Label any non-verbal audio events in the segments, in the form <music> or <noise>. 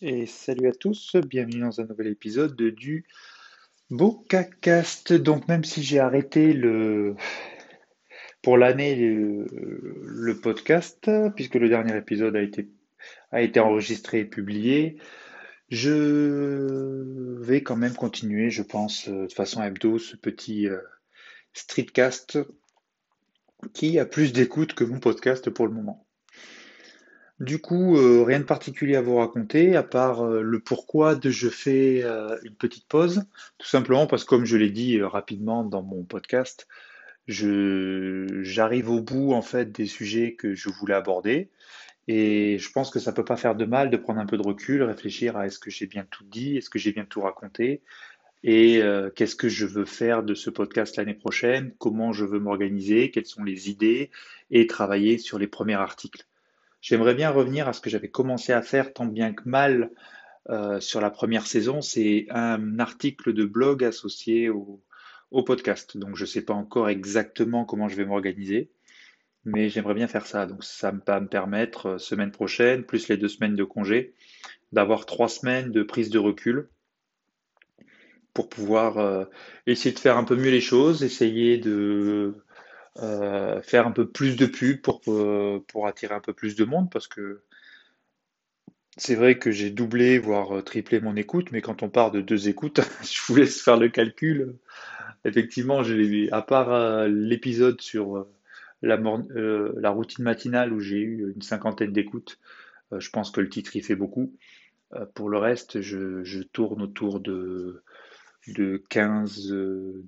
Et salut à tous, bienvenue dans un nouvel épisode du BocaCast. Donc même si j'ai arrêté le pour l'année le, podcast, puisque le dernier épisode a été a été enregistré et publié, je vais quand même continuer, je pense, de façon hebdo, ce petit euh, streetcast qui a plus d'écoute que mon podcast pour le moment. Du coup, euh, rien de particulier à vous raconter, à part euh, le pourquoi de je fais euh, une petite pause. Tout simplement parce que, comme je l'ai dit rapidement dans mon podcast, je, j'arrive au bout en fait des sujets que je voulais aborder. Et je pense que ça peut pas faire de mal de prendre un peu de recul, réfléchir à est-ce que j'ai bien tout dit, est-ce que j'ai bien tout raconté, et qu'est-ce que je veux faire de ce podcast l'année prochaine, comment je veux m'organiser, quelles sont les idées, et travailler sur les premiers articles. J'aimerais bien revenir à ce que j'avais commencé à faire tant bien que mal euh, sur la première saison. C'est un article de blog associé au, podcast. Donc je ne sais pas encore exactement comment je vais m'organiser, mais j'aimerais bien faire ça. Donc ça va me permettre, euh, semaine prochaine, plus les deux semaines de congé, d'avoir trois semaines de prise de recul pour pouvoir euh, essayer de faire un peu mieux les choses, essayer de euh, faire un peu plus de pub pour, euh, pour attirer un peu plus de monde parce que c'est vrai que j'ai doublé, voire triplé mon écoute, mais quand on part de deux écoutes, <laughs> je vous laisse faire le calcul. Effectivement, à part euh, l'épisode sur la, la, routine matinale où j'ai eu une cinquantaine d'écoutes, je pense que le titre y fait beaucoup. pour le reste, je, je, tourne autour de, de 15,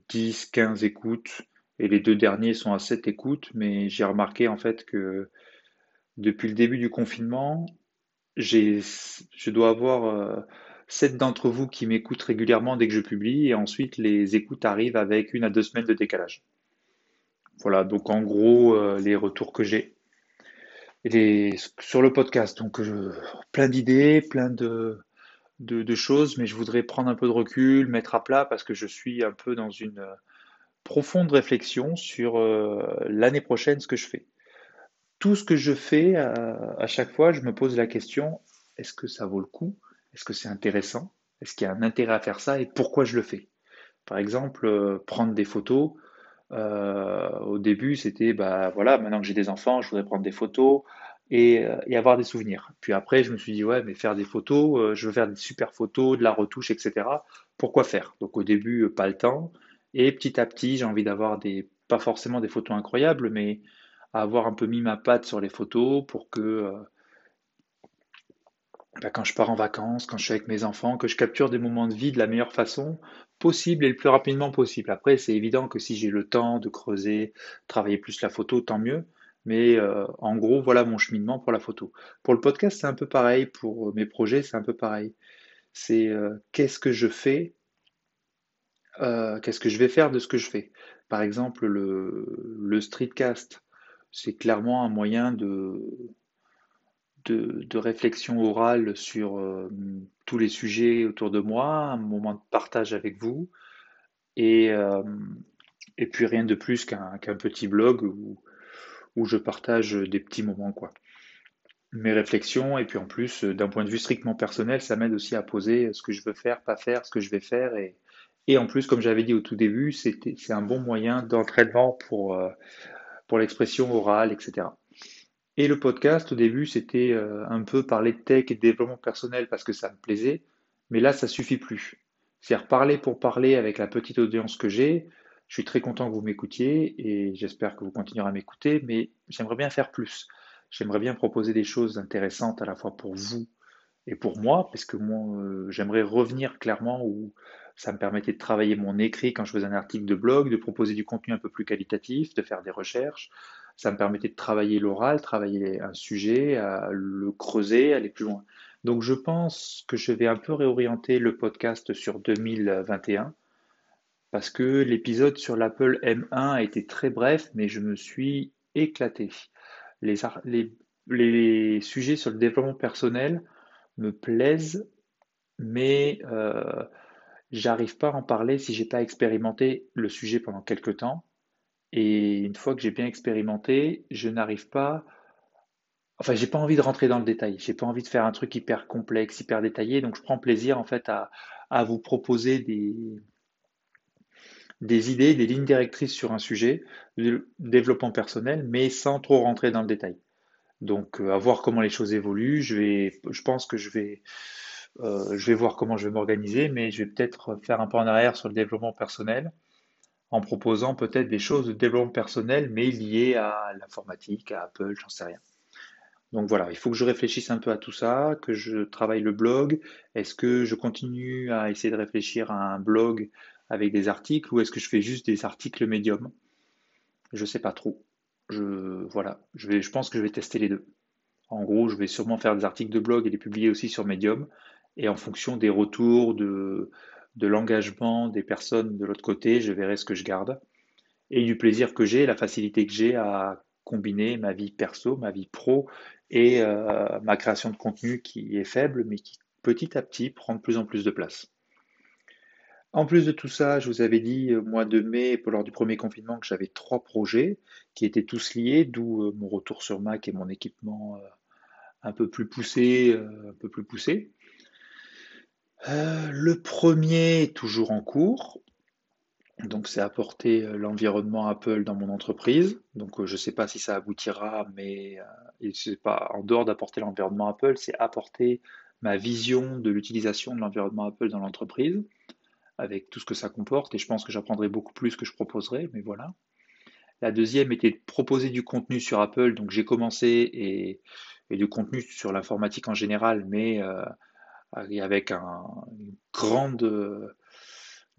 10, 15 écoutes et les deux derniers sont à 7 écoutes, mais j'ai remarqué en fait que depuis le début du confinement, je dois avoir 7 euh, d'entre vous qui m'écoutent régulièrement dès que je publie, et ensuite les écoutes arrivent avec une à deux semaines de décalage. Voilà, donc en gros, euh, les retours que j'ai. Sur le podcast, donc plein d'idées, plein de, choses, mais je voudrais prendre un peu de recul, mettre à plat, parce que je suis un peu dans une profonde réflexion sur euh, l'année prochaine ce que je fais. Tout ce que je fais, à, chaque fois, je me pose la question, est-ce que ça vaut le coup? Est-ce que c'est intéressant? Est-ce qu'il y a un intérêt à faire ça? Et pourquoi je le fais? Par exemple, euh, prendre des photos. Euh, au début, c'était, bah voilà, maintenant que j'ai des enfants, je voudrais prendre des photos et, et, avoir des souvenirs. Puis après, je me suis dit, ouais, mais faire des photos, je veux faire des super photos, de la retouche, etc. Pourquoi faire? Donc au début, pas le temps. Et petit à petit, j'ai envie d'avoir des, pas forcément des photos incroyables, mais avoir un peu mis ma patte sur les photos pour que euh, bah, quand je pars en vacances, quand je suis avec mes enfants, que je capture des moments de vie de la meilleure façon possible et le plus rapidement possible. Après, c'est évident que si j'ai le temps de creuser, travailler plus la photo, tant mieux. Mais euh, en gros, voilà mon cheminement pour la photo. Pour le podcast, c'est un peu pareil. Pour mes projets, c'est un peu pareil. C'est euh, qu'est-ce que je fais euh, qu'est-ce que je vais faire de ce que je fais? Par exemple, le, streetcast, c'est clairement un moyen de, de, réflexion orale sur euh, tous les sujets autour de moi, un moment de partage avec vous, et, euh, et puis rien de plus qu'un petit blog où, où, je partage des petits moments, quoi. Mes réflexions, et puis en plus, d'un point de vue strictement personnel, ça m'aide aussi à poser ce que je veux faire, pas faire, ce que je vais faire, et, et en plus, comme j'avais dit au tout début, c'est un bon moyen d'entraînement pour, euh, pour l'expression orale, etc. Et le podcast, au début, c'était euh, un peu parler de tech et de développement personnel parce que ça me plaisait, mais là, ça suffit plus. C'est-à-dire parler pour parler avec la petite audience que j'ai. Je suis très content que vous m'écoutiez et j'espère que vous continuerez à m'écouter, mais j'aimerais bien faire plus. J'aimerais bien proposer des choses intéressantes à la fois pour vous et pour moi, parce que moi, euh, j'aimerais revenir clairement où ça me permettait de travailler mon écrit quand je faisais un article de blog, de proposer du contenu un peu plus qualitatif, de faire des recherches. Ça me permettait de travailler l'oral, travailler un sujet, le creuser, aller plus loin. Donc je pense que je vais un peu réorienter le podcast sur 2021 parce que l'épisode sur l'Apple M1 a été très bref, mais je me suis éclaté. Les sujets sur le développement personnel me plaisent, mais euh, j'arrive pas à en parler si j'ai pas expérimenté le sujet pendant quelques temps. Et une fois que j'ai bien expérimenté, je n'arrive pas enfin, j'ai pas envie de rentrer dans le détail. J'ai pas envie de faire un truc hyper complexe, hyper détaillé. Donc, je prends plaisir en fait à, vous proposer des, des idées, des lignes directrices sur un sujet de développement personnel, mais sans trop rentrer dans le détail. Donc, euh, à voir comment les choses évoluent. Je vais, je pense que je vais, euh, je vais voir comment je vais m'organiser, mais je vais peut-être faire un pas en arrière sur le développement personnel en proposant peut-être des choses de développement personnel, mais liées à l'informatique, à Apple, j'en sais rien. Donc voilà, il faut que je réfléchisse un peu à tout ça, que je travaille le blog. Est-ce que je continue à essayer de réfléchir à un blog avec des articles ou est-ce que je fais juste des articles médium Je ne sais pas trop. Je, pense que je vais tester les deux. En gros, je vais sûrement faire des articles de blog et les publier aussi sur Medium. Et en fonction des retours, de, de l'engagement des personnes de l'autre côté, je verrai ce que je garde. Et du plaisir que j'ai, la facilité que j'ai à combiner ma vie perso, ma vie pro et euh, ma création de contenu qui est faible, mais qui petit à petit prend de plus en plus de place. En plus de tout ça, je vous avais dit au mois de mai, lors du premier confinement, que j'avais trois projets qui étaient tous liés, d'où euh, mon retour sur Mac et mon équipement euh, un peu plus poussé, un peu plus poussé. le premier est toujours en cours, donc c'est apporter euh, l'environnement Apple dans mon entreprise. Donc euh, je ne sais pas si ça aboutira, mais euh, c'est pas en dehors d'apporter l'environnement Apple, c'est apporter ma vision de l'utilisation de l'environnement Apple dans l'entreprise, avec tout ce que ça comporte. Et je pense que j'apprendrai beaucoup plus que je proposerai, mais voilà. La deuxième était de proposer du contenu sur Apple. Donc j'ai commencé et, du contenu sur l'informatique en général, mais avec un, une grande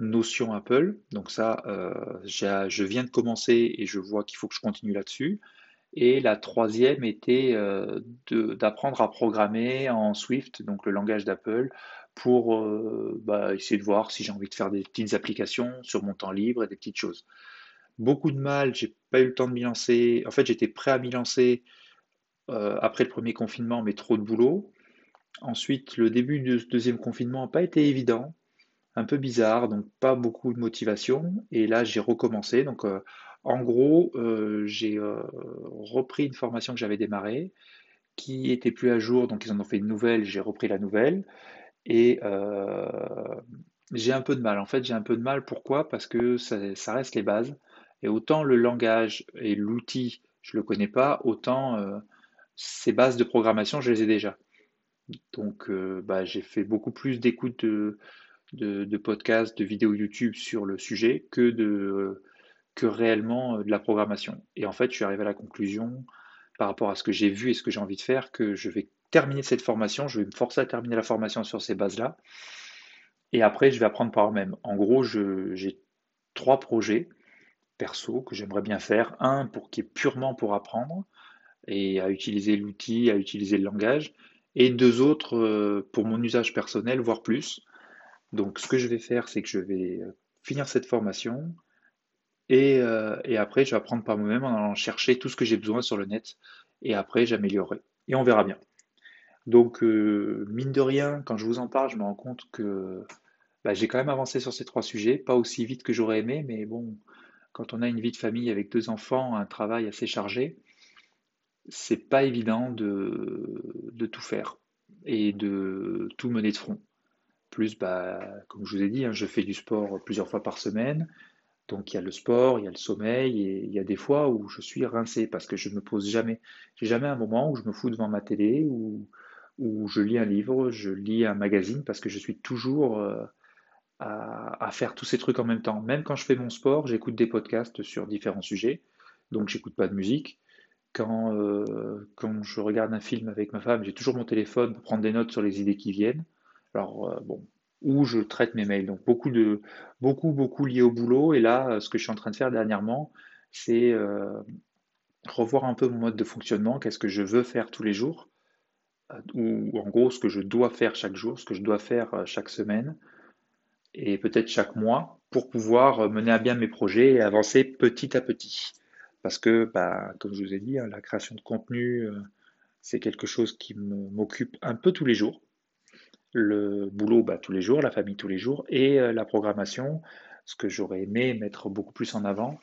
notion Apple. Donc ça, euh, je viens de commencer et je vois qu'il faut que je continue là-dessus. Et la troisième était euh, d'apprendre à programmer en Swift, donc le langage d'Apple, pour euh, bah, essayer de voir si j'ai envie de faire des petites applications sur mon temps libre et des petites choses. Beaucoup de mal, j'ai pas eu le temps de m'y lancer. En fait, j'étais prêt à m'y lancer après le premier confinement, mais trop de boulot. Ensuite, le début du deuxième confinement n'a pas été évident un peu bizarre, donc pas beaucoup de motivation. Et là, j'ai recommencé. Donc, euh, en gros, euh, j'ai euh, repris une formation que j'avais démarrée, qui était plus à jour, donc ils en ont fait une nouvelle, j'ai repris la nouvelle. Et j'ai un peu de mal. En fait, j'ai un peu de mal. Pourquoi? Parce que ça, reste les bases. Et autant le langage et l'outil, je ne le connais pas, autant ces bases de programmation, je les ai déjà. Donc, bah, j'ai fait beaucoup plus d'écoute de de, podcasts, de vidéos YouTube sur le sujet que, de, que réellement euh, de la programmation. Et en fait, je suis arrivé à la conclusion, par rapport à ce que j'ai vu et ce que j'ai envie de faire, que je vais terminer cette formation, je vais me forcer à terminer la formation sur ces bases-là. Et après, je vais apprendre par moi-même. En gros, j'ai trois projets perso que j'aimerais bien faire. Un pour qui est purement pour apprendre et à utiliser l'outil, à utiliser le langage. Et deux autres euh, pour mon usage personnel, voire plus. Donc ce que je vais faire, c'est que je vais euh, finir cette formation euh, et, après je vais apprendre par moi-même en allant chercher tout ce que j'ai besoin sur le net et après j'améliorerai. Et on verra bien. Donc euh, mine de rien, quand je vous en parle, je me rends compte que bah, j'ai quand même avancé sur ces trois sujets, pas aussi vite que j'aurais aimé, mais bon, quand on a une vie de famille avec deux enfants, un travail assez chargé, c'est pas évident de, tout faire et de tout mener de front. Plus, bah, comme je vous ai dit, hein, je fais du sport plusieurs fois par semaine. Donc il y a le sport, il y a le sommeil, et il y a des fois où je suis rincé parce que je ne me pose jamais. J'ai jamais un moment où je me fous devant ma télé, ou je lis un livre, je lis un magazine, parce que je suis toujours euh, à, faire tous ces trucs en même temps. Même quand je fais mon sport, j'écoute des podcasts sur différents sujets, donc j'écoute pas de musique. Quand, euh, je regarde un film avec ma femme, j'ai toujours mon téléphone pour prendre des notes sur les idées qui viennent. Alors, euh, bon, où je traite mes mails. Donc, beaucoup, de, beaucoup, beaucoup lié au boulot. Et là, ce que je suis en train de faire dernièrement, c'est revoir un peu mon mode de fonctionnement, qu'est-ce que je veux faire tous les jours, ou en gros, ce que je dois faire chaque jour, ce que je dois faire chaque semaine, et peut-être chaque mois, pour pouvoir mener à bien mes projets et avancer petit à petit. Parce que, bah, comme je vous ai dit, hein, la création de contenu, c'est quelque chose qui m'occupe un peu tous les jours le boulot bah, tous les jours, la famille tous les jours, et euh, la programmation, ce que j'aurais aimé mettre beaucoup plus en avant,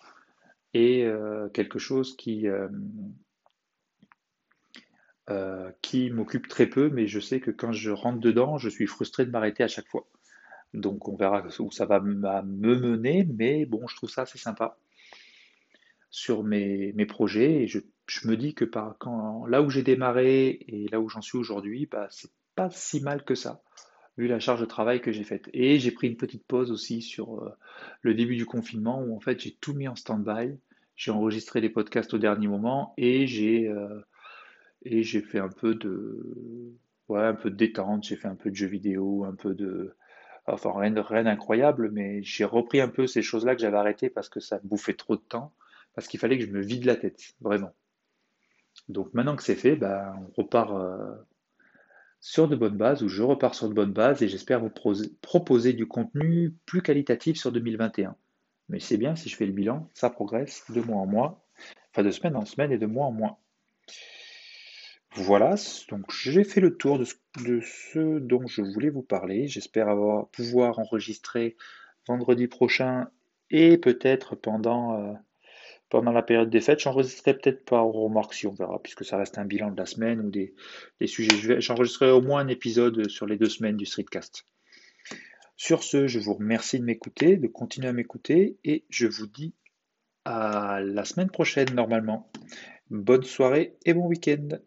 et euh, quelque chose qui, euh, qui m'occupe très peu, mais je sais que quand je rentre dedans, je suis frustré de m'arrêter à chaque fois. Donc on verra où ça va me mener, mais bon, je trouve ça assez sympa sur mes, projets et je, me dis que par, là où j'ai démarré et là où j'en suis aujourd'hui, bah, c'est pas si mal que ça, vu la charge de travail que j'ai faite. Et j'ai pris une petite pause aussi sur euh, le début du confinement où en fait j'ai tout mis en stand-by. J'ai enregistré les podcasts au dernier moment et j'ai euh, et j'ai fait un peu de ouais, un peu de détente, j'ai fait un peu de jeux vidéo, un peu de enfin rien, rien d'incroyable, mais j'ai repris un peu ces choses-là que j'avais arrêtées parce que ça bouffait trop de temps parce qu'il fallait que je me vide la tête, vraiment. Donc maintenant que c'est fait, ben, on repart euh, sur de bonnes bases, ou je repars sur de bonnes bases, et j'espère vous proposer du contenu plus qualitatif sur 2021. Mais c'est bien, si je fais le bilan, ça progresse de mois en mois, enfin de semaine en semaine et de mois en mois. Voilà, donc j'ai fait le tour de ce, dont je voulais vous parler. J'espère pouvoir enregistrer vendredi prochain et peut-être pendant... Euh, la période des fêtes. J'enregistrerai peut-être pas au remarque si on verra, puisque ça reste un bilan de la semaine ou des, sujets. J'enregistrerai au moins un épisode sur les deux semaines du Streetcast. Sur ce, je vous remercie de m'écouter, de continuer à m'écouter, et je vous dis à la semaine prochaine normalement. Bonne soirée et bon week-end.